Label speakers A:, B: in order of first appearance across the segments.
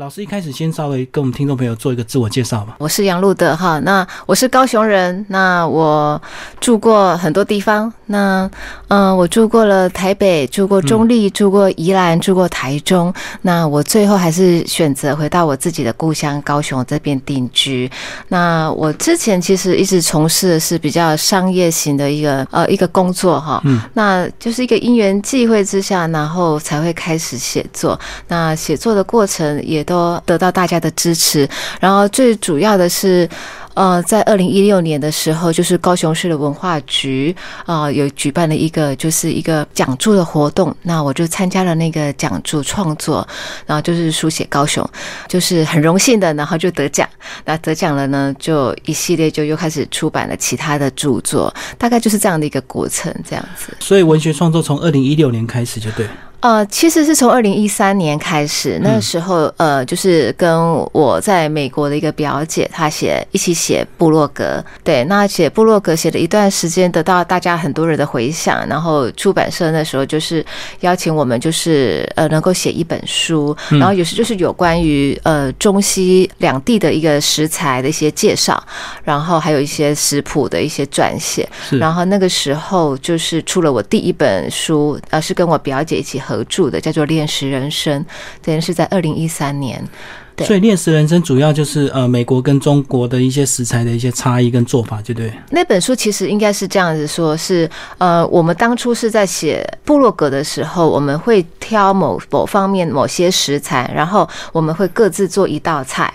A: 老师一开始先稍微跟我们听众朋友做一个自我介绍吧。
B: 我是杨路德哈，那我是高雄人，那我住过很多地方，那嗯，我住过了台北，住过中立，住过宜兰，住过台中，那我最后还是选择回到我自己的故乡高雄这边定居。那我之前其实一直从事的是比较商业型的一个呃一个工作哈，嗯，那就是一个因缘际会之下，然后才会开始写作。那写作的过程也。都得到大家的支持，然后最主要的是，呃，在二零一六年的时候，就是高雄市的文化局啊，有举办了一个就是一个讲座的活动，那我就参加了那个讲座创作，然后就是书写高雄，就是很荣幸的，然后就得奖，那得奖了呢，就一系列就又开始出版了其他的著作，大概就是这样的一个过程，这样子。
A: 所以文学创作从二零一六年开始就对。
B: 呃，其实是从二零一三年开始，那时候呃，就是跟我在美国的一个表姐，她写一起写部落格，对，那写部落格写了一段时间，得到大家很多人的回响，然后出版社那时候就是邀请我们，就是呃，能够写一本书，然后有时就是有关于呃中西两地的一个食材的一些介绍，然后还有一些食谱的一些撰写，然后那个时候就是出了我第一本书，呃，是跟我表姐一起。合合著的叫做《恋食人生》，这是在二零一三年。
A: 所以《猎食人生》主要就是呃美国跟中国的一些食材的一些差异跟做法，对不对？
B: 那本书其实应该是这样子说，是呃我们当初是在写部落格的时候，我们会挑某某方面某些食材，然后我们会各自做一道菜，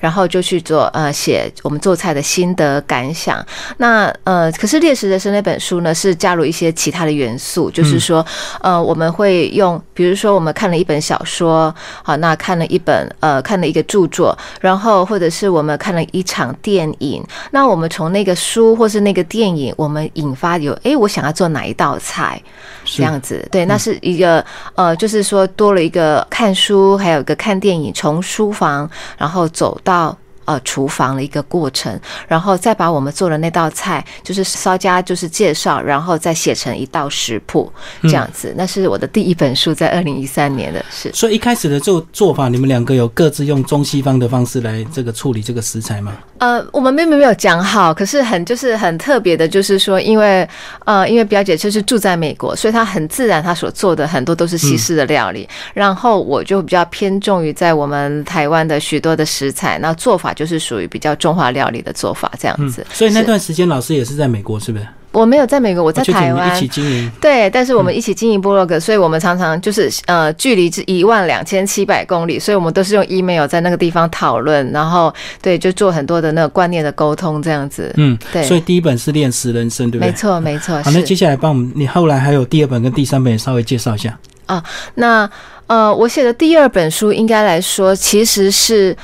B: 然后就去做呃写我们做菜的心得感想。那呃可是《猎食人生》那本书呢，是加入一些其他的元素，就是说呃我们会用，比如说我们看了一本小说，好，那看了一本呃看了。一个著作，然后或者是我们看了一场电影，那我们从那个书或是那个电影，我们引发有哎，我想要做哪一道菜，这样子，对，那是一个呃，就是说多了一个看书，还有一个看电影，从书房然后走到。呃，厨房的一个过程，然后再把我们做的那道菜，就是稍加就是介绍，然后再写成一道食谱这样子。那是我的第一本书，在二零一三年的是。
A: 所以一开始的做做法，你们两个有各自用中西方的方式来这个处理这个食材吗？
B: 呃，我们妹妹没有讲好，可是很就是很特别的，就是说，因为呃，因为表姐就是住在美国，所以她很自然，她所做的很多都是西式的料理。然后我就比较偏重于在我们台湾的许多的食材，那做法。就是属于比较中华料理的做法，这样子。
A: 所以那段时间老师也是在美国，是不是？
B: 我没有在美国，我在台湾
A: 一起经营。
B: 对，但是我们一起经营部落格，所以我们常常就是呃，距离是一万两千七百公里，所以我们都是用 email 在那个地方讨论，然后对，就做很多的那个观念的沟通，这样子。
A: 嗯，对。所以第一本是《炼食人生》，对不对？
B: 没错，没错。
A: 好，那接下来帮我们，你后来还有第二本跟第三本，稍微介绍一下
B: 啊。那呃，我写的第二本书，应该来说其实是。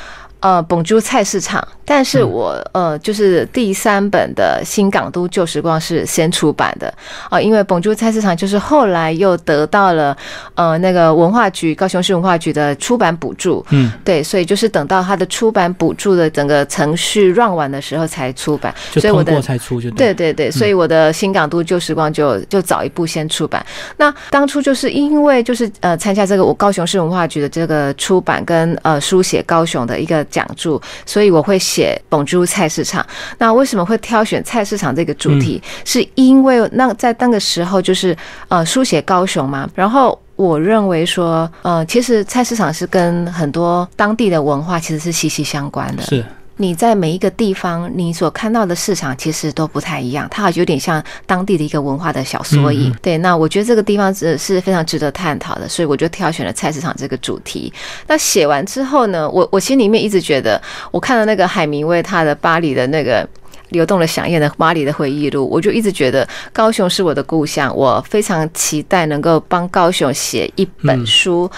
B: 呃，本州菜市场，但是我呃，就是第三本的新港都旧时光是先出版的。啊，因为本珠菜市场就是后来又得到了呃那个文化局高雄市文化局的出版补助，嗯，对，所以就是等到它的出版补助的整个程序 run 完的时候才出版，
A: 所以我的才出就
B: 对对对，所以我的新港都旧时光就就早一步先出版。那当初就是因为就是呃参加这个我高雄市文化局的这个出版跟呃书写高雄的一个。讲注，所以我会写蹦珠菜市场。那为什么会挑选菜市场这个主题？是因为那在那个时候就是呃书写高雄嘛。然后我认为说，呃，其实菜市场是跟很多当地的文化其实是息息相关的。
A: 是。
B: 你在每一个地方，你所看到的市场其实都不太一样，它好像有点像当地的一个文化的小缩影。对，那我觉得这个地方是是非常值得探讨的，所以我就挑选了菜市场这个主题。那写完之后呢，我我心里面一直觉得，我看到那个海明威他的巴黎的那个。流动了响艳的巴黎的回忆录，我就一直觉得高雄是我的故乡，我非常期待能够帮高雄写一本书。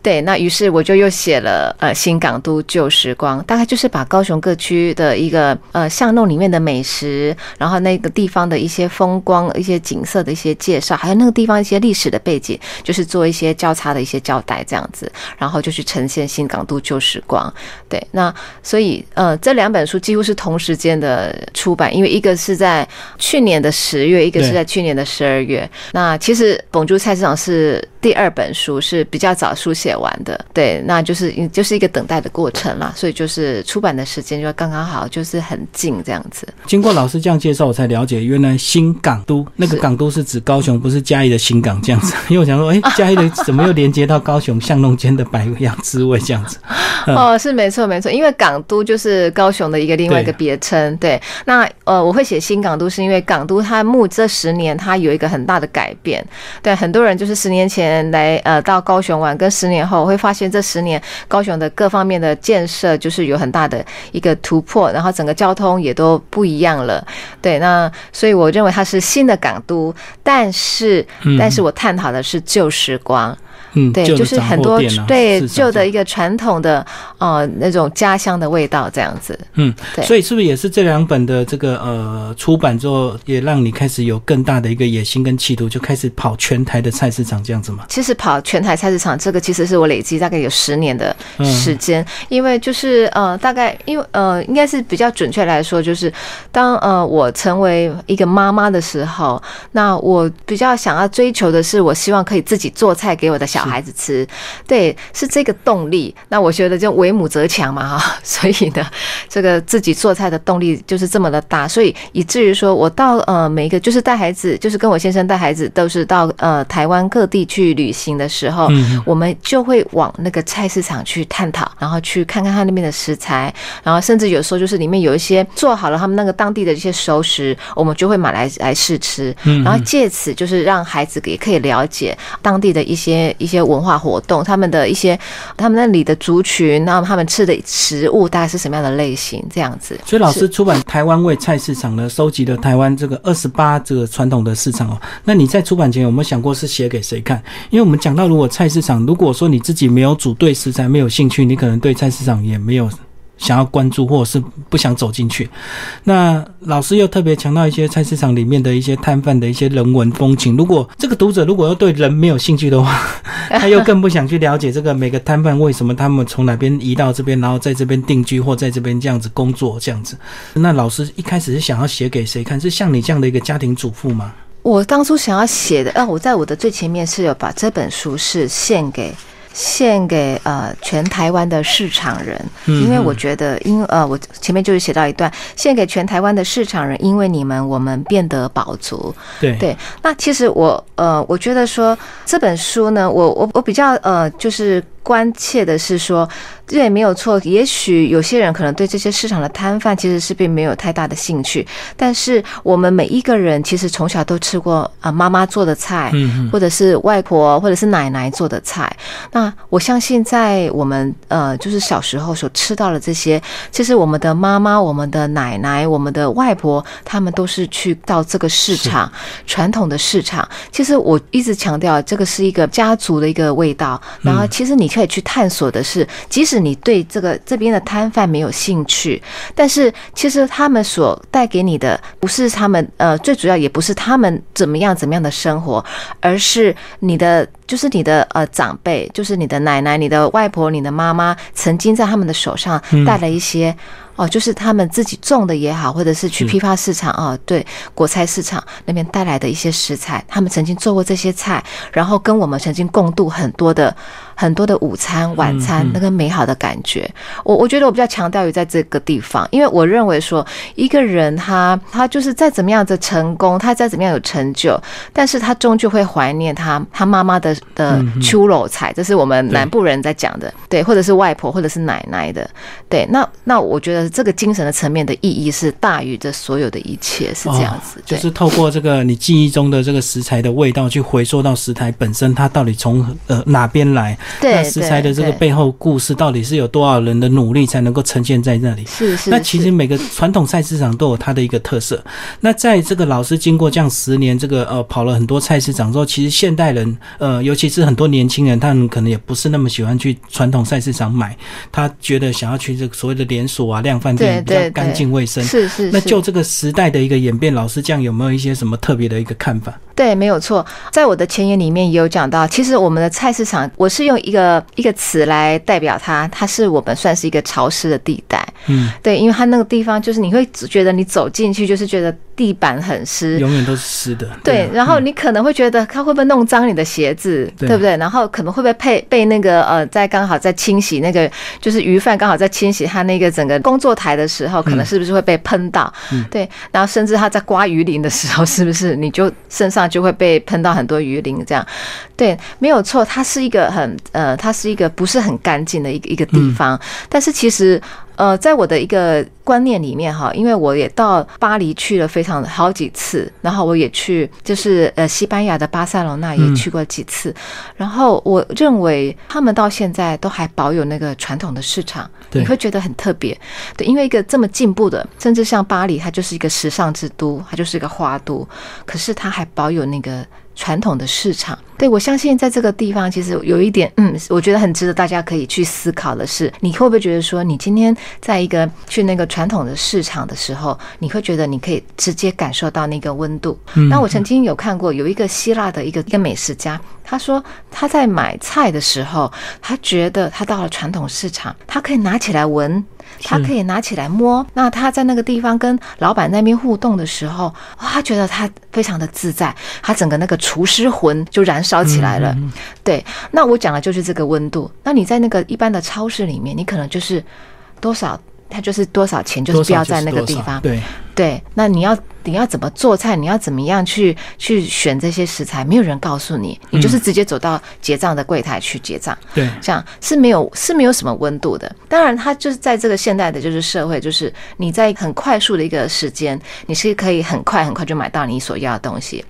B: 对，那于是我就又写了呃新港都旧时光，大概就是把高雄各区的一个呃巷弄里面的美食，然后那个地方的一些风光、一些景色的一些介绍，还有那个地方一些历史的背景，就是做一些交叉的一些交代这样子，然后就去呈现新港都旧时光。对，那所以呃这两本书几乎是同时间的。出版，因为一个是在去年的十月，一个是在去年的十二月。那其实本珠菜市场是。第二本书是比较早书写完的，对，那就是就是一个等待的过程啦，所以就是出版的时间就刚刚好，就是很近这样子。
A: 经过老师这样介绍，我才了解原来新港都那个港都是指高雄，不是嘉义的新港这样子。因为我想说，哎，嘉义的怎么又连接到高雄巷弄间的百样滋味这样子？
B: 哦，是没错没错，因为港都就是高雄的一个另外一个别称。对，那呃，我会写新港都是因为港都它目这十年它有一个很大的改变。对，很多人就是十年前。来呃，到高雄玩，跟十年后会发现这十年高雄的各方面的建设就是有很大的一个突破，然后整个交通也都不一样了。对，那所以我认为它是新的港都，但是但是我探讨的是旧时光。
A: 嗯，
B: 对，就是很多对旧的一个传统的呃那种家乡的味道这样子。
A: 嗯，对，所以是不是也是这两本的这个呃出版之后，也让你开始有更大的一个野心跟企图，就开始跑全台的菜市场这样子吗？
B: 其实跑全台菜市场这个其实是我累积大概有十年的时间，因为就是呃大概因为呃应该是比较准确来说，就是当呃我成为一个妈妈的时候，那我比较想要追求的是，我希望可以自己做菜给我的小。小孩子吃，对，是这个动力。那我觉得就为母则强嘛，哈，所以呢，这个自己做菜的动力就是这么的大，所以以至于说我到呃每一个就是带孩子，就是跟我先生带孩子，都是到呃台湾各地去旅行的时候，我们就会往那个菜市场去探讨，然后去看看他那边的食材，然后甚至有时候就是里面有一些做好了他们那个当地的一些熟食，我们就会买来来试吃，然后借此就是让孩子也可以了解当地的一些一些。一些文化活动，他们的一些他们那里的族群，那他们吃的食物大概是什么样的类型？这样子。
A: 所以老师出版《台湾味菜市场》呢，收集了台湾这个二十八这个传统的市场哦。那你在出版前有没有想过是写给谁看？因为我们讲到，如果菜市场，如果说你自己没有煮对食材，没有兴趣，你可能对菜市场也没有。想要关注或者是不想走进去，那老师又特别强调一些菜市场里面的一些摊贩的一些人文风情。如果这个读者如果要对人没有兴趣的话，他又更不想去了解这个每个摊贩为什么他们从哪边移到这边，然后在这边定居或在这边这样子工作这样子。那老师一开始是想要写给谁看？是像你这样的一个家庭主妇吗？
B: 我当初想要写的，呃，我在我的最前面是有把这本书是献给。献给呃全台湾的市场人，因为我觉得，因呃我前面就是写到一段，献给全台湾的市场人，因为你们我们变得饱足。
A: 对。
B: 对，那其实我呃我觉得说这本书呢，我我我比较呃就是关切的是说。这也没有错，也许有些人可能对这些市场的摊贩其实是并没有太大的兴趣，但是我们每一个人其实从小都吃过啊妈妈做的菜，或者是外婆或者是奶奶做的菜。那我相信在我们呃就是小时候所吃到的这些，其实我们的妈妈、我们的奶奶、我们的外婆，他们都是去到这个市场传统的市场。其实我一直强调，这个是一个家族的一个味道。然后其实你可以去探索的是，即使你对这个这边的摊贩没有兴趣，但是其实他们所带给你的不是他们呃，最主要也不是他们怎么样怎么样的生活，而是你的就是你的呃长辈，就是你的奶奶、你的外婆、你的妈妈，曾经在他们的手上带了一些。哦，就是他们自己种的也好，或者是去批发市场啊，对，果菜市场那边带来的一些食材，他们曾经做过这些菜，然后跟我们曾经共度很多的很多的午餐、晚餐，那个美好的感觉。我我觉得我比较强调于在这个地方，因为我认为说一个人他他就是再怎么样的成功，他再怎么样有成就，但是他终究会怀念他他妈妈的的秋肉菜，这是我们南部人在讲的，对，或者是外婆或者是奶奶的，对，那那我觉得。这个精神的层面的意义是大于这所有的一切，是这样子。
A: 就是透过这个你记忆中的这个食材的味道，去回溯到食材本身，它到底从呃哪边来？
B: 对，
A: 那食材的这个背后故事，到底是有多少人的努力才能够呈现在那里？
B: 是是。
A: 那其实每个传统菜市场都有它的一个特色。那在这个老师经过这样十年，这个呃跑了很多菜市场之后，其实现代人呃，尤其是很多年轻人，他们可能也不是那么喜欢去传统菜市场买，他觉得想要去这个所谓的连锁啊量。饭店比较干净卫生，
B: 是是。
A: 那就这个时代的一个演变，老师这样有没有一些什么特别的一个看法？
B: 对，没有错。在我的前言里面也有讲到，其实我们的菜市场，我是用一个一个词来代表它，它是我们算是一个潮湿的地带。
A: 嗯，
B: 对，因为它那个地方就是你会觉得你走进去就是觉得地板很湿，
A: 永远都是湿的。
B: 对，
A: 啊
B: 然后你可能会觉得它会不会弄脏你的鞋子，
A: 对
B: 对不对？然后可能会不会配被那个呃，在刚好在清洗那个就是鱼贩刚好在清洗他那个整个工作台的时候，可能是不是会被喷到？
A: 嗯
B: 对，然后甚至他在刮鱼鳞的时候，是不是你就身上就会被喷到很多鱼鳞？这样，对，没有错，它是一个很呃，它是一个不是很干净的一个一个地方，但是其实。呃，在我的一个观念里面哈，因为我也到巴黎去了非常好几次，然后我也去就是呃西班牙的巴塞罗那也去过几次，然后我认为他们到现在都还保有那个传统的市场，你会觉得很特别，对，因为一个这么进步的，甚至像巴黎，它就是一个时尚之都，它就是一个花都，可是它还保有那个。传统的市场，对我相信在这个地方，其实有一点，嗯，我觉得很值得大家可以去思考的是，你会不会觉得说，你今天在一个去那个传统的市场的时候，你会觉得你可以直接感受到那个温度？
A: 嗯
B: 那我曾经有看过有一个希腊的一个一个美食家，他说他在买菜的时候，他觉得他到了传统市场，他可以拿起来闻。他可以拿起来摸，那他在那个地方跟老板那边互动的时候，哇他觉得他非常的自在，他整个那个厨师魂就燃烧起来了。对，那我讲的就是这个温度。那你在那个一般的超市里面，你可能就是多少，它就是多少钱，就是不要在那个地方。
A: 对，
B: 对，那你要你要怎么做菜，你要怎么样去去选这些食材，没有人告诉你，你就是直接走到结账的柜台去结账。
A: 对，
B: 这样是没有是没有什么温度的。当然，它就是在这个现代的就是社会，就是你在很快速的一个时间，你是可以很快很快就买到你所要的东西。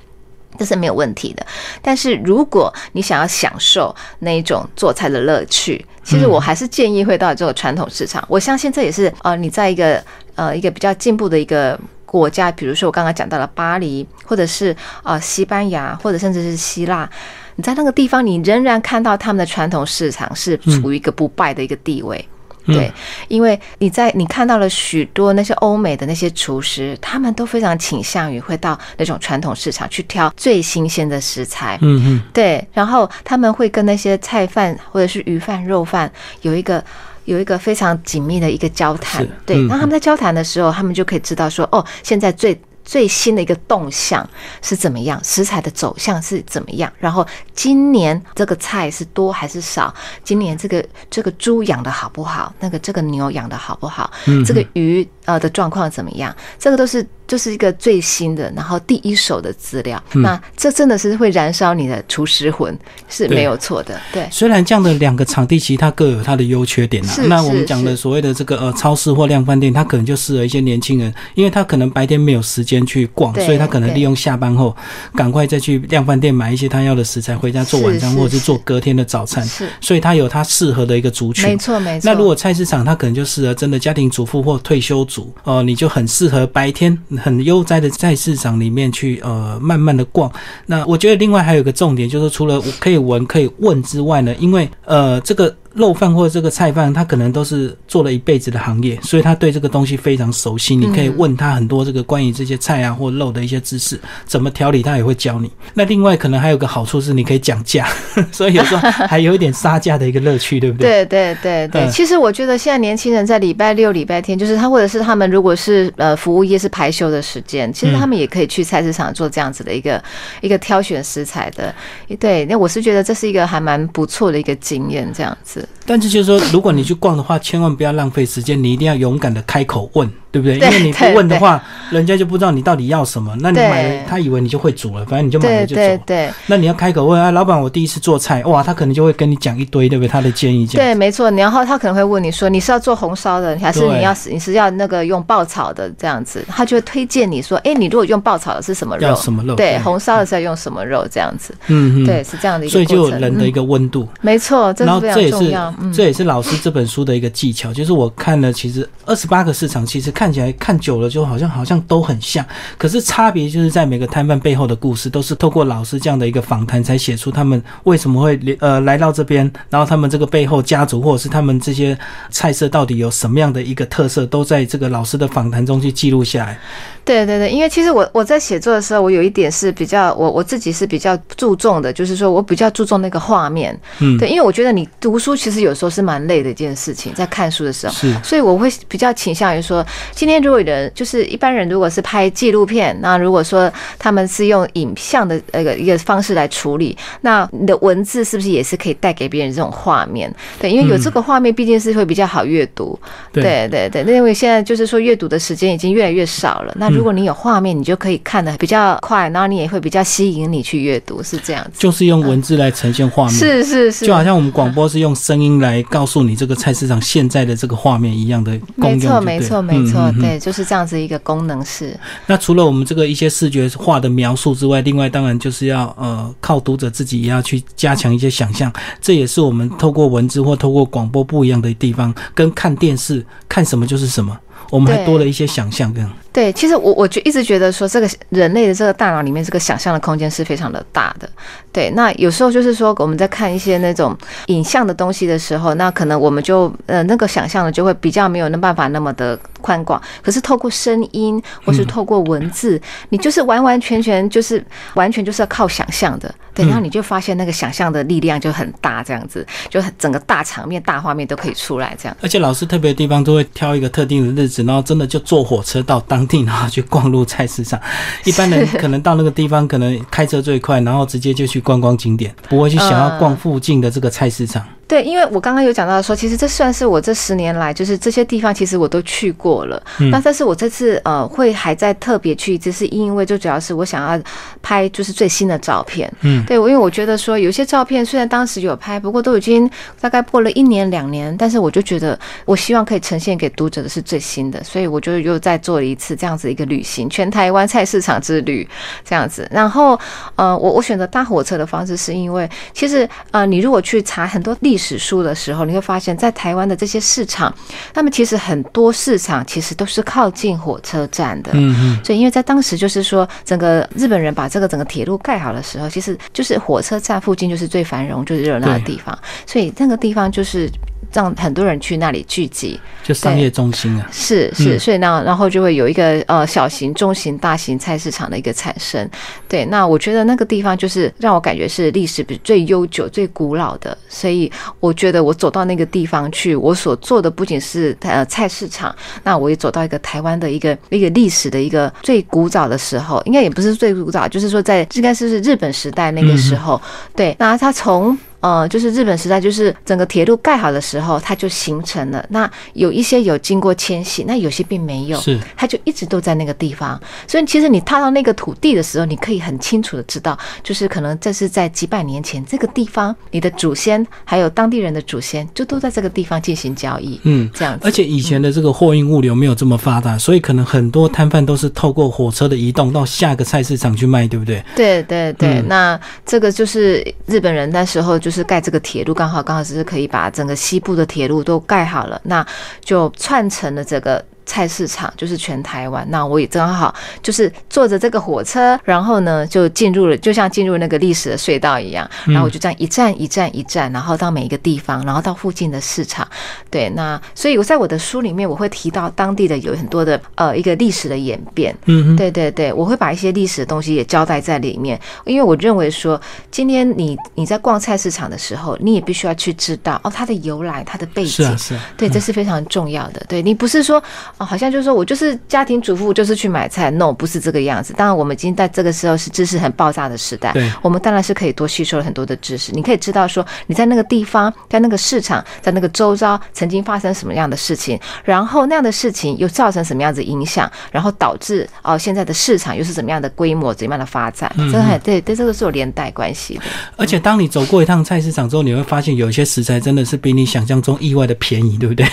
B: 这是没有问题的，但是如果你想要享受那一种做菜的乐趣，其实我还是建议会到这个传统市场。我相信这也是呃，你在一个呃一个比较进步的一个国家，比如说我刚刚讲到了巴黎，或者是呃西班牙，或者甚至是希腊，你在那个地方，你仍然看到他们的传统市场是处于一个不败的一个地位。对，因为你在你看到了许多那些欧美的那些厨师，他们都非常倾向于会到那种传统市场去挑最新鲜的食材。
A: 嗯嗯，
B: 对，然后他们会跟那些菜贩或者是鱼贩、肉贩有一个有一个非常紧密的一个交谈
A: 是。
B: 对，
A: 嗯
B: 那他们在交谈的时候，他们就可以知道说，哦，现在最。最新的一个动向是怎么样？食材的走向是怎么样？然后今年这个菜是多还是少？今年这个这个猪养的好不好？那个这个牛养的好不好？
A: 嗯
B: 这个鱼呃的状况怎么样？这个都是就是一个最新的，然后第一手的资料。
A: 嗯
B: 那这真的是会燃烧你的厨师魂，是没有错的。对，
A: 虽然这样的两个场地，其实它各有它的优缺点啊。那我们讲的所谓的这个呃超市或量贩店，它可能就适合一些年轻人，因为他可能白天没有时间去逛，所以他可能利用下班后赶快再去量贩店买一些他要的食材回家做晚餐，或者是做隔天的早餐。
B: 是
A: 所以他有他适合的一个族群。
B: 没错没错。
A: 那如果菜市场，它可能就适合真的家庭主妇或退休哦、你就很适合白天很悠哉的在市场里面去呃慢慢的逛。那我觉得另外还有一个重点，就是除了可以闻可以问之外呢，因为呃这个。肉贩或者这个菜贩，他可能都是做了一辈子的行业，所以他对这个东西非常熟悉。你可以问他很多这个关于这些菜啊或肉的一些知识，怎么调理他也会教你。那另外可能还有个好处是你可以讲价，所以有时候还有一点杀价的一个乐趣，对不对？
B: 对对对对，
A: 嗯
B: 其实我觉得现在年轻人在礼拜六、礼拜天，就是他或者是他们如果是呃服务业是排休的时间，其实他们也可以去菜市场做这样子的一个一个挑选食材的。对，那我是觉得这是一个还蛮不错的一个经验，这样子。
A: 但是就是说，如果你去逛的话，千万不要浪费时间，你一定要勇敢的开口问，对不对？因为你不问的话，人家就不知道你到底要什么。那你买了，他以为你就会煮了，反正你就买了就走。
B: 对对
A: 那你要开口问啊，老板，我第一次做菜，哇，他可能就会跟你讲一堆，对不对？他的建议这样。
B: 对，没错。然后他可能会问你说，你是要做红烧的，还是你要你是要那个用爆炒的这样子？他就会推荐你说，哎，你如果用爆炒的是什么肉？
A: 要什么肉
B: 对，红烧的是要用什么肉？这样子。
A: 嗯嗯，
B: 对，是这样的一个
A: 所以就。有人的一
B: 嗯
A: 个温度。
B: 没错，这是非常
A: 然后这也是
B: 重要。嗯，
A: 这也是老师这本书的一个技巧，就是我看了其实二十八个市场，其实看看起来看久了就好像好像都很像，可是差别就是在每个摊贩背后的故事，都是透过老师这样的一个访谈才写出他们为什么会呃来到这边，然后他们这个背后家族或者是他们这些菜色到底有什么样的一个特色，都在这个老师的访谈中去记录下来。
B: 对对对，因为其实我我在写作的时候，我有一点是比较我我自己是比较注重的，就是说我比较注重那个画面。
A: 嗯，
B: 对，因为我觉得你读书其实有时候是蛮累的一件事情，在看书的时候，
A: 是，
B: 所以我会比较倾向于说，今天如果有人就是一般人如果是拍纪录片，那如果说他们是用影像的那个一个方式来处理，那你的文字是不是也是可以带给别人这种画面？对，因为有这个画面，毕竟是会比较好阅读。对对对，那因为现在就是说阅读的时间已经越来越少了，那。如果你有画面，你就可以看的比较快，然后你也会比较吸引你去阅读，是这样子。
A: 就是用文字来呈现画面，
B: 是是是，
A: 就好像我们广播是用声音来告诉你这个菜市场现在的这个画面一样的功用。没
B: 错没错没错，对，就是这样子一个功能是。
A: 那除了我们这个一些视觉化的描述之外，另外当然就是要呃靠读者自己也要去加强一些想象，这也是我们透过文字或透过广播不一样的地方，跟看电视看什么就是什么。我们还多了一些想象，这样。
B: 对，其实我我就一直觉得说，这个人类的这个大脑里面，这个想象的空间是非常的大的。对，那有时候就是说，我们在看一些那种影像的东西的时候，那可能我们就呃那个想象的就会比较没有那办法那么的宽广。可是透过声音或是透过文字，你就是完完全全就是完全就是要靠想象的。对，然后你就发现那个想象的力量就很大，这样子，就整个大场面、大画面都可以出来这样。
A: 而且老师特别的地方都会挑一个特定的日子，然后真的就坐火车到当地，然后去逛路菜市场。一般人可能到那个地方，可能开车最快，然后直接就去观光景点，不会去想要逛附近的这个菜市场。
B: 对，因为我刚刚有讲到说，其实这算是我这十年来，就是这些地方其实我都去过了。那但是我这次呃会还在特别去，只是因为就主要是我想要拍就是最新的照片。嗯，对，我因为我觉得说有些照片虽然当时有拍，不过都已经大概过了一年两年，但是我就觉得我希望可以呈现给读者的是最新的，所以我就又再做了一次这样子一个旅行，全台湾菜市场之旅这样子。然后呃，我我选择搭火车的方式是因为其实呃，你如果去查很多历史。史书的时候，你会发现在台湾的这些市场，那么其实很多市场其实都是靠近火车站的。嗯嗯。所以，因为在当时就是说，整个日本人把这个整个铁路盖好的时候，其实就是火车站附近就是最繁荣、最热闹的地方。所以那个地方就是。让很多人去那里聚集，
A: 就商业中心啊，
B: 是是，所以那然后就会有一个呃小型、中型、大型菜市场的一个产生。对，那我觉得那个地方就是让我感觉是历史最悠久、最古老的，所以我觉得我走到那个地方去，我所做的不仅是呃菜市场，那我也走到一个台湾的一个一个历史的一个最古早的时候，应该也不是最古早，就是说在应该是是日本时代那个时候。对，那他从。呃，就是日本时代，就是整个铁路盖好的时候，它就形成了。那有一些有经过迁徙，那有些并没有，
A: 是
B: 它就一直都在那个地方。所以其实你踏到那个土地的时候，你可以很清楚的知道，就是可能这是在几百年前这个地方，你的祖先还有当地人的祖先就都在这个地方进行交易。嗯，这样。
A: 而且以前的这个货运物流没有这么发达，所以可能很多摊贩都是透过火车的移动到下个菜市场去卖，对不对？
B: 对对对，那这个就是日本人那时候就。是是盖这个铁路，刚好刚好是可以把整个西部的铁路都盖好了，那就串成了这个。菜市场就是全台湾，那我也正好就是坐着这个火车，然后呢就进入了，就像进入那个历史的隧道一样，然后我就这样一站一站一站，然后到每一个地方，然后到附近的市场。对，那所以我在我的书里面我会提到当地的有很多的呃一个历史的演变。嗯，对对对，我会把一些历史的东西也交代在里面，因为我认为说今天你你在逛菜市场的时候，你也必须要去知道哦它的由来、它的背景。是
A: 啊，是。
B: 对，这是非常重要的。对你不是说。哦，好像就是说我就是家庭主妇，就是去买菜。No，不是这个样子。当然，我们已经在这个时候是知识很爆炸的时代。
A: 对，
B: 我们当然是可以多吸收了很多的知识。你可以知道说你在那个地方，在那个市场，在那个周遭曾经发生什么样的事情，然后那样的事情又造成什么样子影响，然后导致哦现在的市场又是怎么样的规模，怎么样的发展？真的很对，对这个是有连带关系的。
A: 而且当你走过一趟菜市场之后，你会发现有一些食材真的是比你想象中意外的便宜，对不对？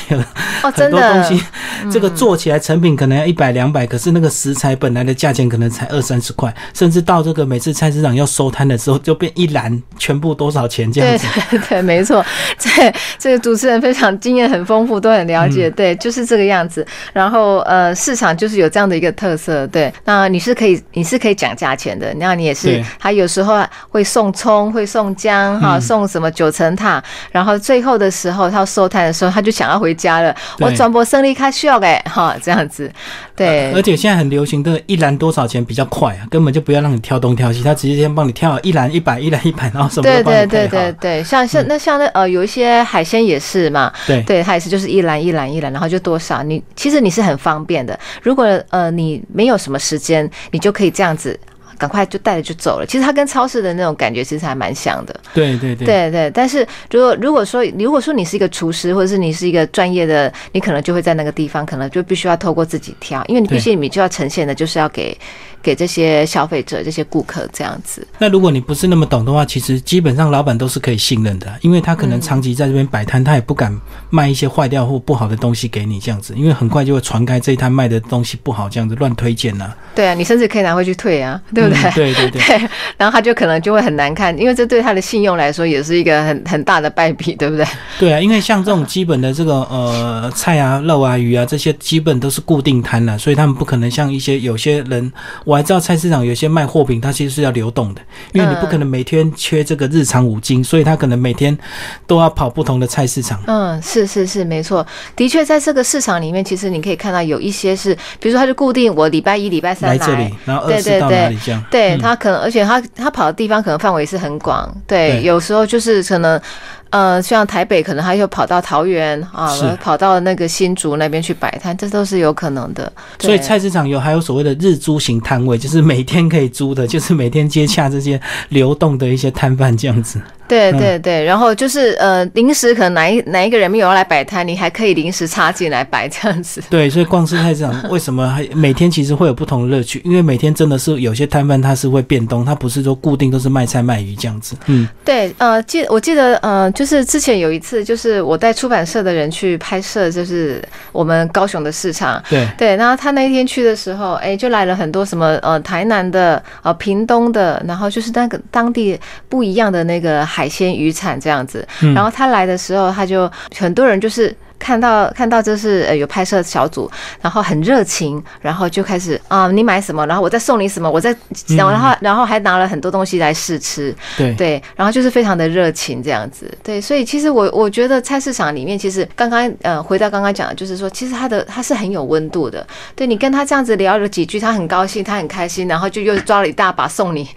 B: 哦，真的。
A: 东西这个。做起来成品可能要一百两百，可是那个食材本来的价钱可能才二三十块，甚至到这个每次菜市场要收摊的时候，就变一篮全部多少钱这样子。
B: 对 对对，没错。这，这个主持人非常经验很丰富，都很了解。对，就是这个样子。然后呃，市场就是有这样的一个特色。对，那你是可以你是可以讲价钱的，那你也是，他有时候会送葱，会送姜，哈，送什么九层塔，然后最后的时候他要收摊的时候，他就想要回家了。我转播胜利开需要给哈这样子。对，
A: 而且现在很流行的一篮多少钱比较快啊，根本就不要让你挑东挑西，他直接先帮你挑一篮一百，一篮一百，然后什么
B: 对对对对对，像像那像那呃有一些海鲜也是嘛，
A: 对
B: 对，它也是就是一篮一篮一篮，然后就多少你其实你是很方便的，如果呃你没有什么时间，你就可以这样子。赶快就带着就走了。其实它跟超市的那种感觉其实还蛮像的。
A: 对对对
B: 对对。但是如果如果说如果说你是一个厨师，或者是你是一个专业的，你可能就会在那个地方，可能就必须要透过自己挑，因为你必须你就要呈现的就是要给给这些消费者、这些顾客这样子。
A: 那如果你不是那么懂的话，其实基本上老板都是可以信任的，因为他可能长期在这边摆摊，他也不敢卖一些坏掉或不好的东西给你这样子，因为很快就会传开这一摊卖的东西不好，这样子乱推荐呢。
B: 对啊，你甚至可以拿回去退啊，对不对？
A: 对对 对。
B: 然后他就可能就会很难看，因为这对他的信用来说也是一个很 很大的败笔，对不对？
A: 对啊，因为像这种基本的这个呃菜啊、肉啊、鱼啊这些，基本都是固定摊了，所以他们不可能像一些有些人，我还知道菜市场有些卖货品，它其实是要流动的，因为你不可能每天缺这个日常五金，所以他可能每天都要跑不同的菜市场。
B: 嗯，是是是，没错，的确在这个市场里面，其实你可以看到有一些是，比如说他就固定我礼拜一、礼拜三
A: 来这里，然后二四到哪里这样，
B: 对他可能。而且他他跑的地方可能范围是很广，对，有时候就是可能，呃，像台北可能他又跑到桃园啊，跑到那个新竹那边去摆摊，这都是有可能的。
A: 所以菜市场有还有所谓的日租型摊位，就是每天可以租的，就是每天接洽这些流动的一些摊贩这样子。
B: 对对对，然后就是呃，临时可能哪一哪一个人没有要来摆摊，你还可以临时插进来摆这样子。
A: 对，所以逛市菜市场为什么还每天其实会有不同的乐趣？因为每天真的是有些摊贩他是会变动，他不是说固定都是卖菜卖鱼这样子。
B: 嗯，对，呃，记我记得呃，就是之前有一次，就是我带出版社的人去拍摄，就是我们高雄的市场。
A: 对
B: 对，然后他那一天去的时候，哎，就来了很多什么呃台南的呃屏东的，然后就是那个当地不一样的那个海。海鲜渔产这样子，然后他来的时候，他就很多人就是。看到看到这是呃有拍摄小组，然后很热情，然后就开始啊你买什么，然后我再送你什么，我再然后然后还拿了很多东西来试吃，
A: 对。
B: 对，然后就是非常的热情这样子，对，所以其实我我觉得菜市场里面其实刚刚呃回到刚刚讲的就是说，其实他的他是很有温度的，对你跟他这样子聊了几句，他很高兴，他很开心，然后就又抓了一大把送你，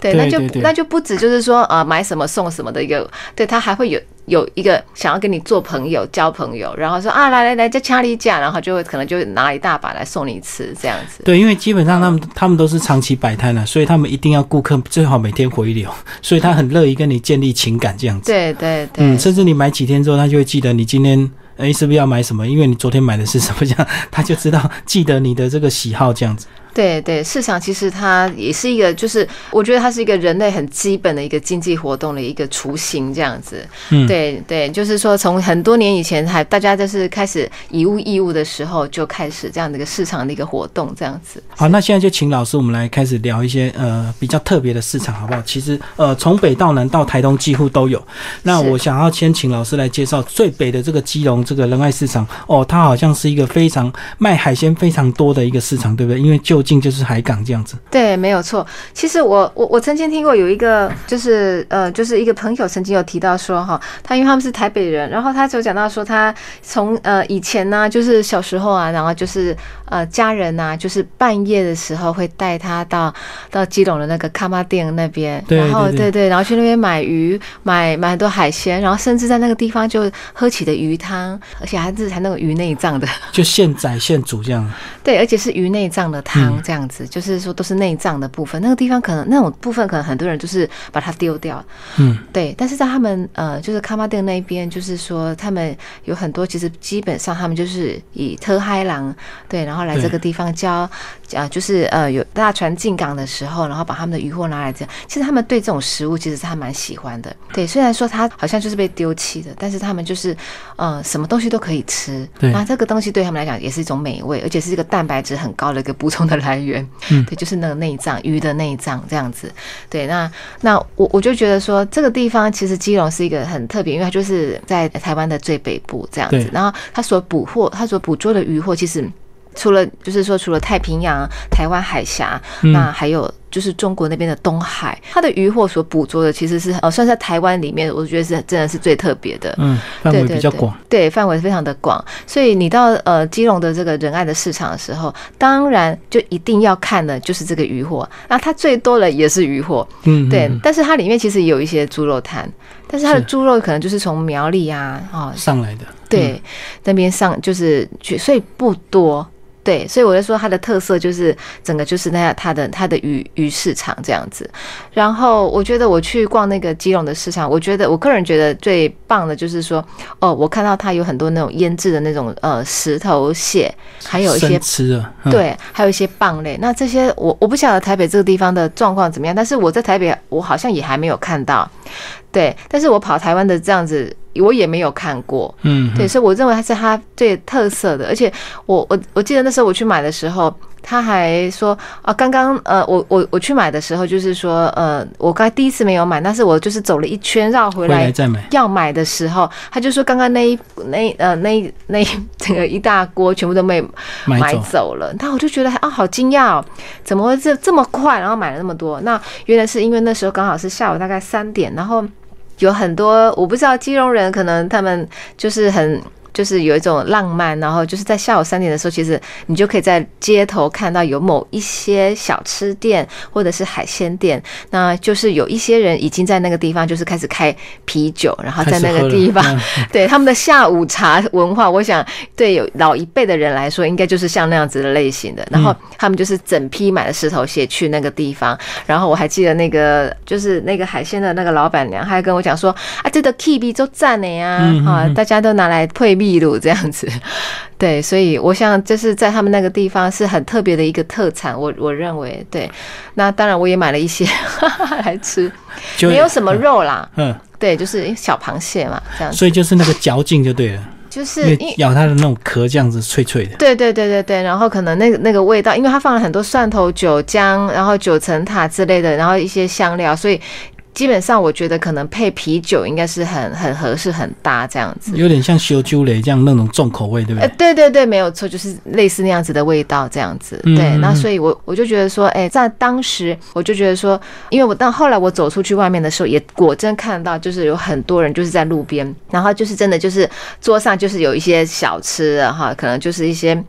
B: 对，那就那就不止就是说啊买什么送什么的一个，对他还会有。有一个想要跟你做朋友、交朋友，然后说啊，来来来，在家里讲，然后就会可能就拿一大把来送你吃，这样子。
A: 对，因为基本上他们他们都是长期摆摊的，所以他们一定要顾客最好每天回流，所以他很乐意跟你建立情感这样子。
B: 对对对。
A: 嗯，甚至你买几天之后，他就会记得你今天哎是不是要买什么，因为你昨天买的是什么，这样他就知道记得你的这个喜好这样子。
B: 对对，市场其实它也是一个，就是我觉得它是一个人类很基本的一个经济活动的一个雏形，这样子。嗯，对对，就是说从很多年以前，还大家就是开始以物易物的时候，就开始这样的一个市场的一个活动，这样子。
A: 好，那现在就请老师我们来开始聊一些呃比较特别的市场，好不好？其实呃从北到南到台东几乎都有。那我想要先请老师来介绍最北的这个基隆这个仁爱市场哦，它好像是一个非常卖海鲜非常多的一个市场，对不对？因为就近就是海港这样子，
B: 对，没有错。其实我我我曾经听过有一个，就是呃，就是一个朋友曾经有提到说，哈，他因为他们是台北人，然后他就讲到说，他从呃以前呢，就是小时候啊，然后就是呃家人呐，就是半夜的时候会带他到到基隆的那个卡玛店那边，然后对对，然后去那边买鱼，买买很多海鲜，然后甚至在那个地方就喝起的鱼汤，而且还是还那个鱼内脏的，
A: 就现宰现煮这样。
B: 对，而且是鱼内脏的汤，脏这样子，就是说都是内脏的部分。那个地方可能那种部分可能很多人就是把它丢掉，
A: 嗯，
B: 对。但是在他们呃，就是卡马丁那边，就是说他们有很多，其实基本上他们就是以特嗨狼对，然后来这个地方教，啊，就是呃有大船进港的时候，然后把他们的渔获拿来这样。其实他们对这种食物其实是还蛮喜欢的，对。虽然说它好像就是被丢弃的，但是他们就是呃什么东西都可以吃，
A: 对。
B: 那这个东西对他们来讲也是一种美味，而且是一个蛋白质很高的一个补充的来源。
A: 嗯，
B: 对，就是那个内脏鱼的内脏这样子。对，那那我我就觉得说这个地方其实基隆是一个很特别，因为它就是在台湾的最北部这样子。然后它所捕获、它所捕捉的鱼获，其实除了就是说除了太平洋、台湾海峡，那还有。就是中国那边的东海，它的渔获所捕捉的其实是呃，算在台湾里面，我觉得是真的是最特别的。
A: 嗯，范围比较广，
B: 对，范围非常的广。所以你到呃基隆的这个仁爱的市场的时候，当然就一定要看的就是这个渔获。那它最多的也是渔获，
A: 嗯，
B: 对。但是它里面其实有一些猪肉摊，但是它的猪肉可能就是从苗栗啊啊
A: 上来的，
B: 对，那边上就是去，所以不多。对，所以我就说它的特色就是整个就是那样，它的它的鱼鱼市场这样子。然后我觉得我去逛那个基隆的市场，我觉得我个人觉得最棒的就是说，哦，我看到它有很多那种腌制的那种呃石头蟹，还有一些
A: 吃的，
B: 对，还有一些蚌类。那这些我我不晓得台北这个地方的状况怎么样，但是我在台北我好像也还没有看到。对，但是我跑台湾的这样子，我也没有看过。
A: 嗯，
B: 对，所以我认为它是它最特色的。而且我我我记得那时候我去买的时候，他还说啊，刚刚呃，我我我去买的时候，就是说呃，我刚第一次没有买，但是我就是走了一圈绕回来
A: 再买。
B: 要买的时候，他就说刚刚那一那呃那那 整个一大锅全部都被买走了。那我就觉得啊，好惊讶哦，怎么会这这么快，然后买了那么多？那原来是因为那时候刚好是下午大概三点，然后。有很多我不知道，金融人可能他们就是很。就是有一种浪漫，然后就是在下午三点的时候，其实你就可以在街头看到有某一些小吃店或者是海鲜店，那就是有一些人已经在那个地方就是开始开啤酒，然后在那个 地方，对他们的下午茶文化，我想对有老一辈的人来说，应该就是像那样子的类型的。然后他们就是整批买了石头鞋去那个地方，然后我还记得那个就是那个海鲜的那个老板娘，还跟我讲说啊，这个 K B 都赞的呀，啊，大家都拿来配。秘鲁这样子，对，所以我想就是在他们那个地方是很特别的一个特产，我我认为对。那当然我也买了一些 来吃，没有什么肉啦，嗯，对，就是小螃蟹嘛，这样。
A: 所以就是那个嚼劲就对了，
B: 就是
A: 咬它的那种壳这样子脆脆的。
B: 对对对对对，然后可能那个那个味道，因为它放了很多蒜头、酒浆，然后九层塔之类的，然后一些香料，所以。基本上，我觉得可能配啤酒应该是很很合适、很搭这样子，
A: 有点像修酒雷这样那种重口味，对不对？
B: 呃，对对对，没有错，就是类似那样子的味道这样子。对，那所以我我就觉得说，哎，在当时我就觉得说，因为我到后来我走出去外面的时候，也果真看到就是有很多人就是在路边，然后就是真的就是桌上就是有一些小吃哈，可能就是一些。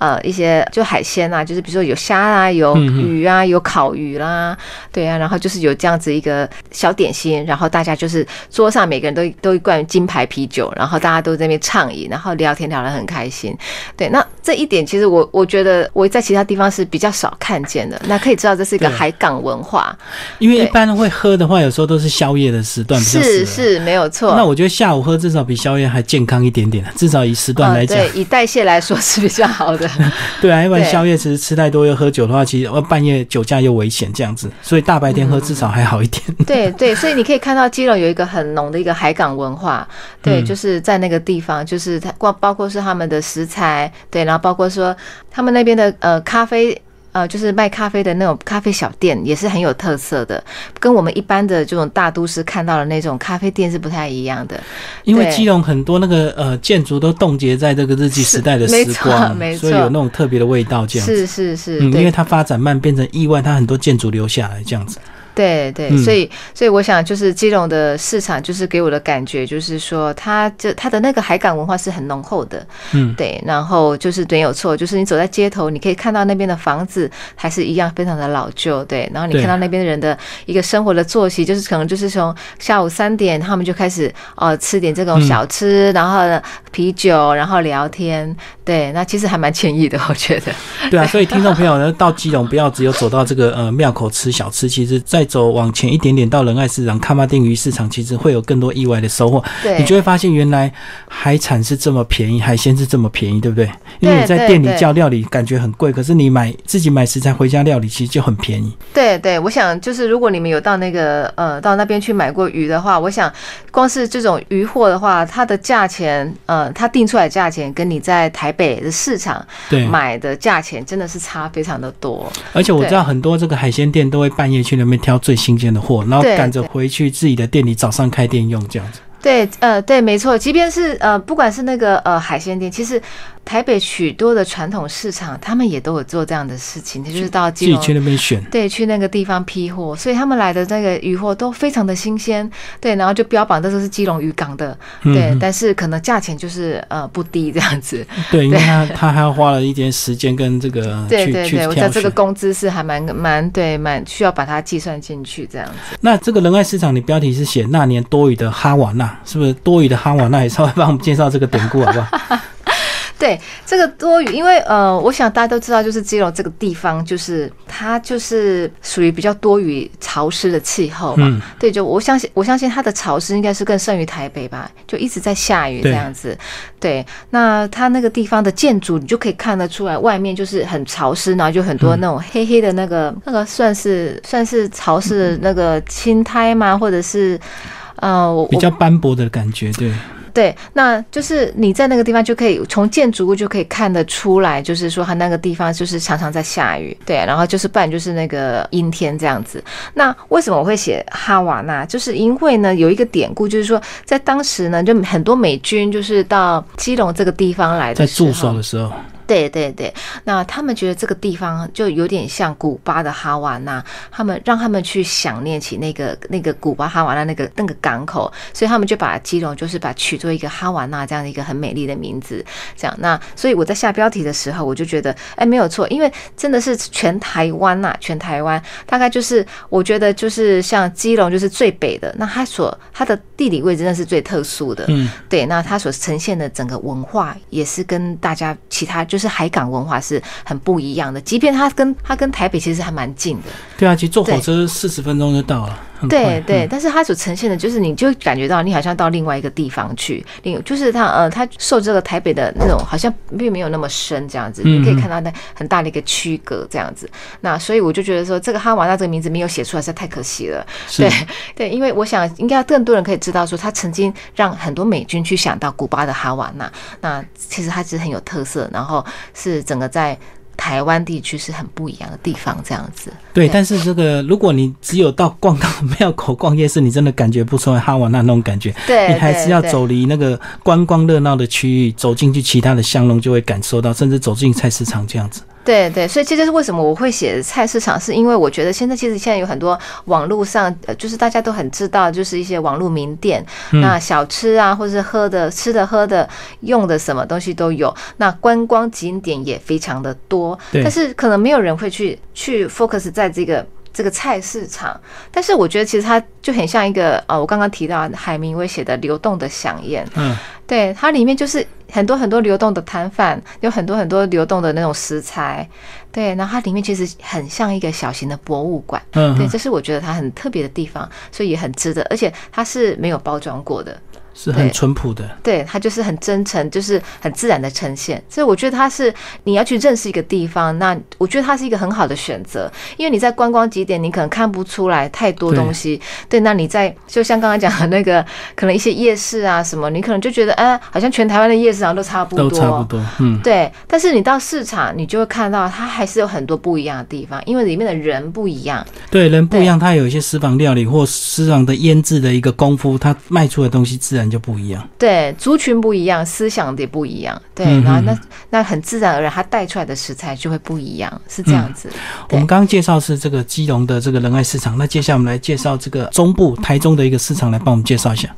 B: 呃，一些就海鲜啊，就是比如说有虾啊，有鱼啊，有烤鱼啦，对啊，然后就是有这样子一个小点心，然后大家就是桌上每个人都都一罐金牌啤酒，然后大家都在那边畅饮，然后聊天聊得很开心。对，那这一点其实我我觉得我在其他地方是比较少看见的，那可以知道这是一个海港文化。
A: 因为一般会喝的话，有时候都是宵夜的时段，
B: 是是没有错。
A: 那我觉得下午喝至少比宵夜还健康一点点，至少以时段来讲，
B: 对，以代谢来说是比较好的。
A: 对啊，要不然宵夜其实吃太多又喝酒的话，其实半夜酒驾又危险这样子，所以大白天喝至少还好一点。
B: 对对，所以你可以看到基隆有一个很浓的一个海港文化，对，就是在那个地方，就是它包包括是他们的食材，对，然后包括说他们那边的呃咖啡。呃，就是卖咖啡的那种咖啡小店，也是很有特色的，跟我们一般的这种大都市看到的那种咖啡店是不太一样的。
A: 因为基隆很多那个呃建筑都冻结在这个日记时代的时光，所以有那种特别的味道。这样
B: 是是是，
A: 嗯，因为它发展慢变成意外，它很多建筑留下来这样子。
B: 对对，
A: 嗯
B: 所以所以我想，就是基隆的市场，就是给我的感觉，就是说，它就它的那个海港文化是很浓厚的，
A: 嗯，
B: 对。然后就是没有错，就是你走在街头，你可以看到那边的房子还是一样非常的老旧，对。然后你看到那边的人的一个生活的作息，就是可能就是从下午三点，他们就开始呃吃点这种
A: 嗯
B: 小吃，然后呢啤酒，然后聊天，对。那其实还蛮惬意的，我觉得。
A: 对啊，所以听众朋友呢，到基隆不要只有走到这个呃庙口吃小吃，其实再走往前一点点到仁爱市场、卡巴丁鱼市场，其实会有更多意外的收获。
B: 对，
A: 你就会发现原来海产是这么便宜，海鲜是这么便宜，对不对？因为你在店里叫料理感觉很贵，可是你买自己买食材回家料理，其实就很便宜。
B: 对对，我想就是如果你们有到那个呃到那边去买过鱼的话，我想光是这种鱼货的话，它的价钱呃它定出来的价钱跟你在台北的市场
A: 对，
B: 买的价钱真的是差非常的多。
A: 而且我知道很多这个海鲜店都会半夜去那边挑最新鲜的货，然后赶着回去自己的店里早上开店用这样子。
B: 对，呃，对，没错，即便是呃，不管是那个呃海鲜店，其实台北许多的传统市场，他们也都有做这样的事情，就是到基隆
A: 自己去那边选。
B: 对，去那个地方批货，所以他们来的那个鱼货都非常的新鲜，对，然后就标榜这都是基隆渔港的，对，
A: 嗯
B: 但是可能价钱就是呃不低这样子，
A: 对，因为他他还要花了一点时间跟这个 去去
B: 对对对，我觉
A: 挑
B: 得这个。工资是还蛮蛮对蛮需要把它计算进去这样子。
A: 那这个仁爱市场，你标题是写那年多余的哈瓦那，是不是多余的哈瓦那？也稍微帮我们介绍这个典故好不好？
B: 对这个多余，因为呃，我想大家都知道，就是基隆这个地方，就是它就是属于比较多雨潮湿的气候嘛。
A: 嗯，
B: 对，就我相信，我相信它的潮湿应该是更胜于台北吧，就一直在下雨这样子。对，那它那个地方的建筑，你就可以看得出来，外面就是很潮湿，然后就很多那种黑黑的那个、那个算是算是潮湿的那个青苔吗？或者是呃，
A: 比较斑驳的感觉，对。
B: 对，那就是你在那个地方就可以从建筑物就可以看得出来，就是说它那个地方就是常常在下雨，对，然后就是不然就是那个阴天这样子。那为什么我会写哈瓦那？就是因为呢有一个典故，就是说在当时呢，就很多美军就是到基隆这个地方来
A: 在
B: 的时候，
A: 驻守的时候，
B: 对对对，那他们觉得这个地方就有点像古巴的哈瓦那，他们让他们去想念起那个那个古巴哈瓦那那个那个港口，所以他们就把基隆就是把取做一个哈瓦那这样的一个很美丽的名字，这样。那所以我在下标题的时候，我就觉得哎没有错，因为真的是全台湾呐、全台湾大概就是我觉得就是像基隆就是最北的，那它所它的地理位置真的是最特殊的，
A: 嗯，
B: 对，那它所呈现的整个文化也是跟大家其他就是海港文化是很不一样的，即便它跟它跟台北其实还蛮近的，
A: 对啊，其实坐火车四十分钟就到了，
B: 对对，
A: 嗯。
B: 但是它所呈现的就是你就感觉到你好像到另外一个地方去，另就是它呃它受这个台北的那种好像并没有那么深这样子，
A: 嗯。
B: 你可以看到那很大的一个区隔这样子，那所以我就觉得说这个哈瓦那这个名字没有写出来实在太可惜了，对 对，因为我想应该更多人可以知道说，他曾经让很多美军去想到古巴的哈瓦那，那其实它其实很有特色，然后是整个在台湾地区是很不一样的地方，这样子。
A: 对，
B: 对
A: 但是这个如果你只有到逛到庙口逛夜市，你真的感觉不出来哈瓦那那种感觉。
B: 对
A: 你还是要走离那个观光热闹的区域，走进去其他的巷弄，就会感受到，甚至走进菜市场这样子。
B: 对对，所以这就是为什么我会写菜市场，是因为我觉得现在其实现在有很多网络上，呃，就是大家都很知道，就是一些网络名店，
A: 嗯
B: 那小吃啊，或是喝的、吃的、喝的、用的，什么东西都有。那观光景点也非常的多，但是可能没有人会去去 focus 在这个。这个菜市场，但是我觉得其实它就很像一个呃，我刚刚提到海明威写的《流动的响宴》，
A: 嗯，
B: 对，它里面就是很多很多流动的摊贩，有很多很多流动的那种食材，对，然后它里面其实很像一个小型的博物馆，对，
A: 嗯对，
B: 这是我觉得它很特别的地方，所以也很值得，而且它是没有包装过的，
A: 是很淳朴的。
B: 对，他就是很真诚，就是很自然的呈现，所以我觉得他是你要去认识一个地方，那我觉得它是一个很好的选择，因为你在观光景点，你可能看不出来太多东西，对，那你在就像刚刚讲的那个，可能一些夜市啊什么，你可能就觉得，哎，好像全台湾的夜市好像都差不多，
A: 都差不多，嗯，
B: 对，但是你到市场，你就会看到它还是有很多不一样的地方，因为里面的人不一样。
A: 对，人不一样，他有一些私房料理或私房的腌制的一个功夫，他卖出的东西自然然就不一样。
B: 对，族群不一样，思想也不一样。对，
A: 嗯
B: 然后那
A: 嗯
B: 那很自然而然，它带出来的食材就会不一样，是这样子。
A: 我们刚刚介绍是这个基隆的这个仁爱市场，那接下来我们来介绍这个中部台中的一个市场，来帮我们介绍一下。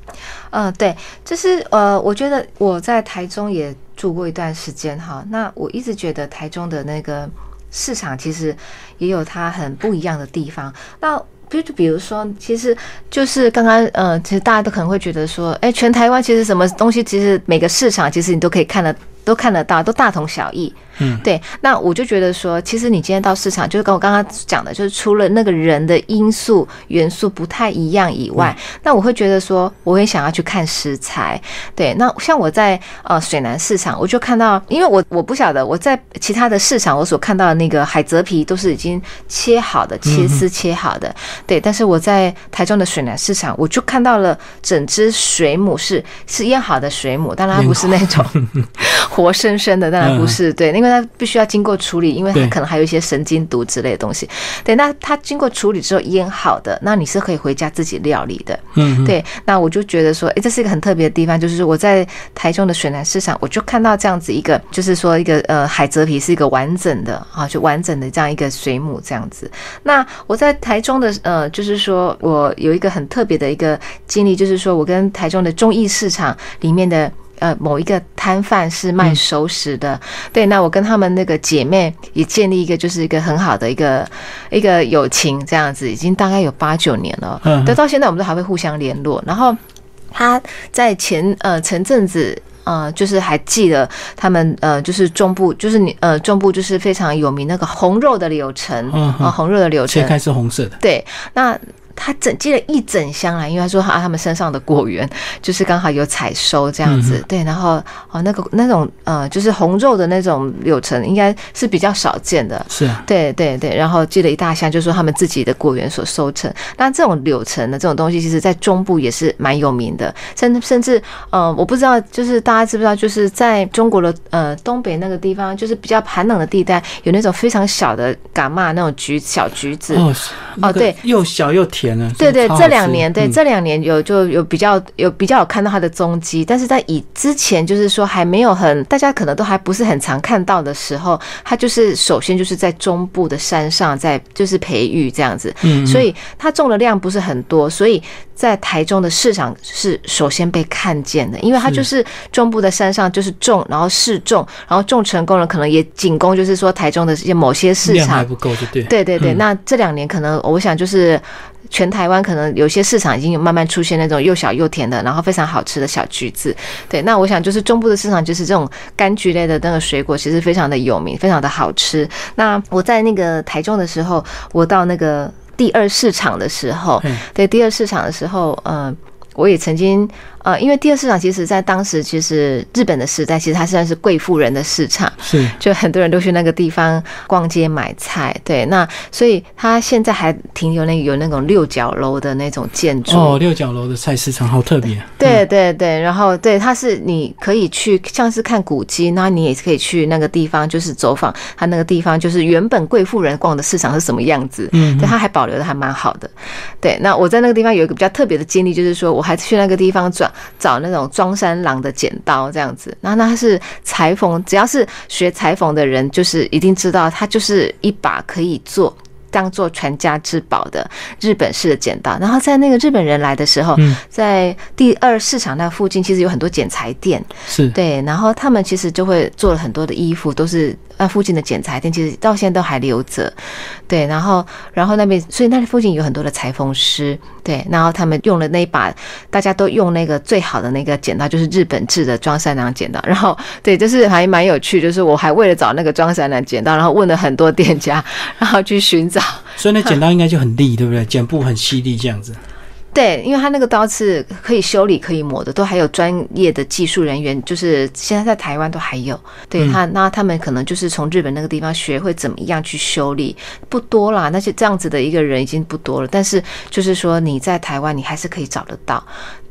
B: 嗯、对，就是呃，我觉得我在台中也住过一段时间哈，那我一直觉得台中的那个市场其实也有它很不一样的地方。那比就比如说，其实就是刚刚呃，其实大家都可能会觉得说，哎，全台湾其实什么东西，其实每个市场其实你都可以看得都看得到，都大同小异。
A: 嗯，
B: 对，那我就觉得说，其实你今天到市场，就是跟我刚刚讲的，就是除了那个人的因素元素不太一样以外，那我会觉得说，我也想要去看食材。对，那像我在呃水南市场，我就看到，因为我我不晓得我在其他的市场我所看到的那个海蜇皮都是已经切好的，切丝切好的。对，但是我在台中的水南市场，我就看到了整只水母是是腌好的水母，当然它不是那种 活生生的，当然不是。对，因为它必须要经过处理，因为它可能还有一些神经毒之类的东西。对，那它经过处理之后腌好的，那你是可以回家自己料理的。
A: 嗯，
B: 对，那我就觉得说，诶，这是一个很特别的地方，就是我在台中的水南市场，我就看到这样子一个，就是说一个呃海蜇皮是一个完整的啊，就完整的这样一个水母这样子。那我在台中的呃，就是说我有一个很特别的一个经历，就是说我跟台中的中艺市场里面的。呃，某一个摊贩是卖熟食的，对，那我跟他们那个姐妹也建立一个，就是一个很好的一个一个友情，这样子，已经大概有八九年了。
A: 嗯
B: 对，到现在我们都还会互相联络。然后他在前呃前阵子。呃，就是还记得他们呃，就是中部，就是你呃中部就是非常有名那个红肉的柳橙
A: 嗯
B: 啊、红肉的柳橙
A: 切，开是红色的。
B: 对，那他整寄了一整箱来，因为他说啊，他们身上的果园就是刚好有采收这样子，
A: 嗯
B: 对，然后哦那个那种呃就是红肉的那种柳橙，应该是比较少见的。
A: 是啊，
B: 对对对，然后寄了一大箱，就说他们自己的果园所收成。那这种柳橙的这种东西，其实在中部也是蛮有名的，甚甚至呃，我不知道，就是大家知不知道，就是在中国的呃东北那个地方，就是比较寒冷的地带，有那种非常小的嘎嘛那种橘小橘子。
A: 哦，那个
B: 对
A: 又小又甜啊。
B: 对对，这两年对
A: 嗯。
B: 这两年有就有比较有比较有看到它的踪迹，但是在以之前就是说还没有很大家可能都还不是很常看到的时候，它就是首先就是在中部的山上在就是培育这样子，
A: 嗯，
B: 所以它种的量不是很多，所以在台中的市场是首先被看见的，因为它就是中部的山上就是种，然后试种，然后种成功了，可能也仅供就是说台中的某些市场
A: 还不够，就对。
B: 对对对，
A: 嗯
B: 那这两年可能我想就是全台湾可能有些市场已经有慢慢出现那种又小又甜的，然后非常好吃的小橘子。对，那我想就是中部的市场就是这种柑橘类的那个水果，其实非常的有名，非常的好吃。那我在那个台中的时候，我到那个第二市场的时候，
A: 嘿
B: 对第二市场的时候，呃。我也曾经，呃，因为第二市场其实在当时，其实日本的时代，其实它算是贵妇人的市场，
A: 是
B: 就很多人都去那个地方逛街买菜，对，那所以它现在还停留那有那种六角楼的那种建筑。
A: 哦，六角楼的菜市场好特别。
B: 对对对，然后对，它是你可以去，像是看古迹，那你也可以去那个地方，就是走访它那个地方，就是原本贵妇人逛的市场是什么样子。
A: 嗯，
B: 对，它还保留的还蛮好的。对，那我在那个地方有一个比较特别的经历，就是说我还去那个地方找找那种装山郎的剪刀这样子。然后那它是裁缝，只要是学裁缝的人，就是一定知道，它就是一把可以做。当做传家之宝的日本式的剪刀，然后在那个日本人来的时候，
A: 嗯
B: 在第二市场那附近，其实有很多剪裁店，
A: 是
B: 对，然后他们其实就会做了很多的衣服，都是那附近的剪裁店，其实到现在都还留着。对，然后然后那边，所以那里附近有很多的裁缝师，对，然后他们用了那一把，大家都用那个最好的那个剪刀，就是日本制的装山郎剪刀。然后对，就是还蛮有趣，就是我还为了找那个装山郎剪刀，然后问了很多店家，然后去寻找。
A: 所以那剪刀应该就很利，对不对？剪布很犀利这样子。
B: 对，因为他那个刀是可以修理、可以磨的，都还有专业的技术人员，就是现在在台湾都还有。对他，那他们可能就是从日本那个地方学会怎么样去修理，不多啦。那些这样子的一个人已经不多了，但是就是说你在台湾，你还是可以找得到。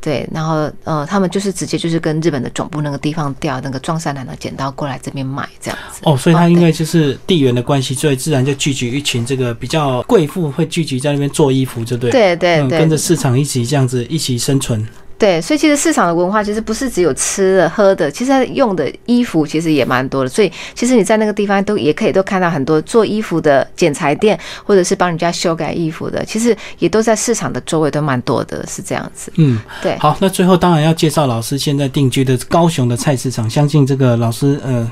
B: 对，然后呃，他们就是直接就是跟日本的总部那个地方调那个撞山男的剪刀过来这边买这样子。
A: 哦，所以它
B: 对
A: 应该就是地缘的关系，所以自然就聚集一群这个比较贵妇会聚集在那边做衣服，就对了。
B: 对对对
A: 嗯跟着市场一起这样子一起生存。
B: 对，所以其实市场的文化其实不是只有吃的喝的，其实它用的衣服其实也蛮多的。所以其实你在那个地方都也可以都看到很多做衣服的剪裁店，或者是帮人家修改衣服的，其实也都在市场的周围都蛮多的，是这样子。
A: 嗯，
B: 对。
A: 好，那最后当然要介绍老师现在定居的高雄的菜市场，相信这个老师呃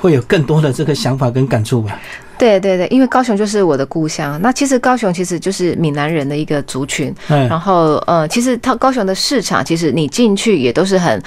A: 会有更多的这个想法跟感触吧。
B: 对对对，因为高雄就是我的故乡。那其实高雄其实就是闽南人的一个族群。
A: 嗯
B: 然后呃，其实它高雄的市场，其实你进去也都是很，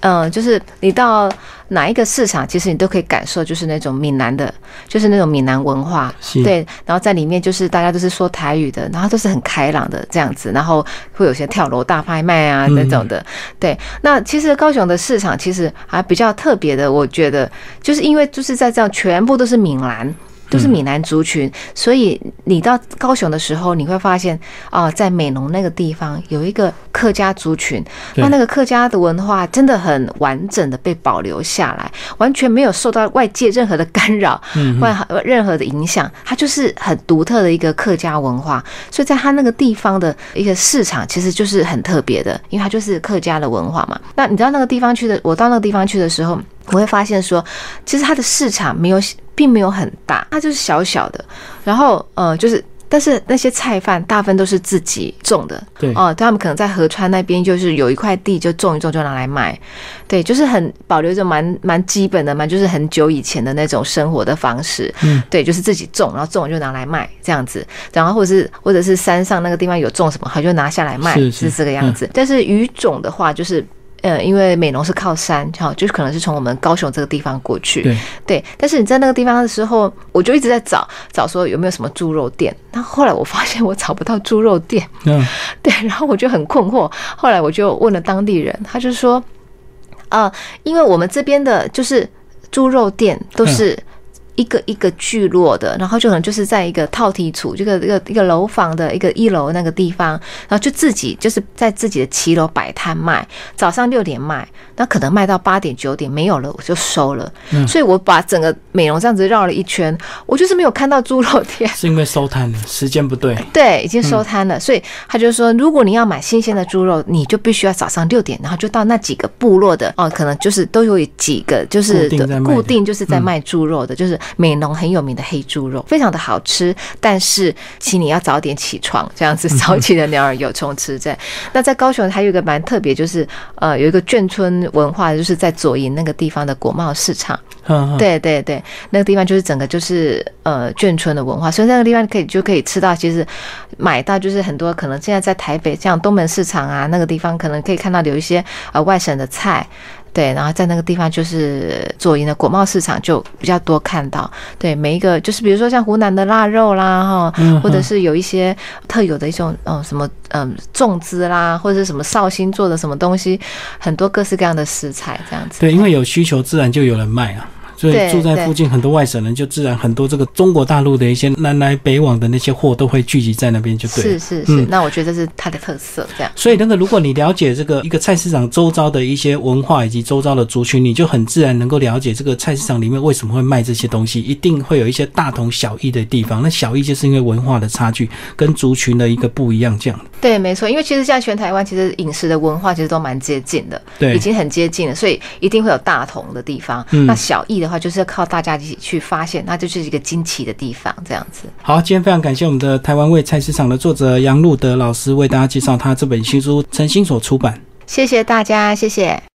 B: 嗯、就是你到哪一个市场，其实你都可以感受，就是那种闽南的，就是那种闽南文化。
A: 是
B: 对，然后在里面就是大家都是说台语的，然后都是很开朗的这样子，然后会有些跳楼大拍卖啊
A: 嗯
B: 那种的。对，那其实高雄的市场其实还比较特别的，我觉得就是因为就是在这样全部都是闽南。都是闽南族群，所以你到高雄的时候，你会发现啊、在美浓那个地方有一个客家族群，那那个客家的文化真的很完整的被保留下来，完全没有受到外界任何的干扰，
A: 嗯
B: 外任何的影响，它就是很独特的一个客家文化，所以在它那个地方的一个市场，其实就是很特别的，因为它就是客家的文化嘛。那你知道那个地方去的，我到那个地方去的时候，我会发现说，其实它的市场没有，并没有很大，它就是小小的，然后呃，就是。但是那些菜贩大部分都是自己种的，
A: 对
B: 哦，他们可能在河川那边就是有一块地就种一种就拿来卖，对，就是很保留着蛮蛮基本的嘛，就是很久以前的那种生活的方式，
A: 嗯，
B: 对，就是自己种，然后种就拿来卖这样子，然后或者是或者是山上那个地方有种什么，他就拿下来卖，
A: 是是
B: 这个样子。但是鱼种的话，就是。呃，因为美浓是靠山，哈，就是可能是从我们高雄这个地方过去，
A: 对，
B: 对，但是你在那个地方的时候，我就一直在找找说有没有什么猪肉店。那后来我发现我找不到猪肉店，
A: 嗯
B: 对，然后我就很困惑。后来我就问了当地人，他就说，呃，因为我们这边的就是猪肉店都是。一个一个聚落的，然后就可能就是在一个套体处，这个一个一个楼房的一个一楼那个地方，然后就自己就是在自己的骑楼摆摊卖，早上六点卖，那可能卖到八点九点没有了，我就收了。
A: 嗯
B: 所以我把整个美容这样子绕了一圈，我就是没有看到猪肉店。
A: 是因为收摊了，时间不对。
B: 对，已经收摊了，所以他就说，如果你要买新鲜的猪肉，你就必须要早上六点，然后就到那几个部落的哦，可能就是都有几个就是
A: 固定
B: 就是在卖猪肉的，就是美浓很有名的黑猪肉，非常的好吃，但是请你要早点起床，这样子早起的鸟儿有虫吃。在那在高雄还有一个蛮特别，就是呃有一个眷村文化，就是在左营那个地方的国贸市场。对对对，那个地方就是整个就是呃眷村的文化，所以那个地方可以就可以吃到，其实买到就是很多可能现在在台北像东门市场啊那个地方，可能可以看到有一些呃外省的菜。对，然后在那个地方就是左营的国贸市场就比较多看到，对每一个就是比如说像湖南的腊肉啦哈，
A: 嗯
B: 或者是有一些特有的一种嗯什么嗯粽子啦，或者是什么绍兴做的什么东西，很多各式各样的食材这样子。
A: 对，因为有需求，自然就有人卖啊。所以住在附近很多外省人，就自然很多这个中国大陆的一些南来北往的那些货都会聚集在那边，就对了。
B: 是是是，
A: 嗯
B: 那我觉得这是它的特色，这样。
A: 所以那个，如果你了解这个一个菜市场周遭的一些文化以及周遭的族群，你就很自然能够了解这个菜市场里面为什么会卖这些东西，一定会有一些大同小异的地方。那小异就是因为文化的差距跟族群的一个不一样，这样。
B: 对，没错，因为其实现在全台湾其实饮食的文化其实都蛮接近的，
A: 对
B: 已经很接近了，所以一定会有大同的地方。
A: 嗯
B: 那小异的话，就是要靠大家一起去发现，那就是一个惊奇的地方，这样子。
A: 好，今天非常感谢我们的台湾味菜市场的作者杨路德老师为大家介绍他这本新书，诚心所出版。
B: 谢谢大家，谢谢。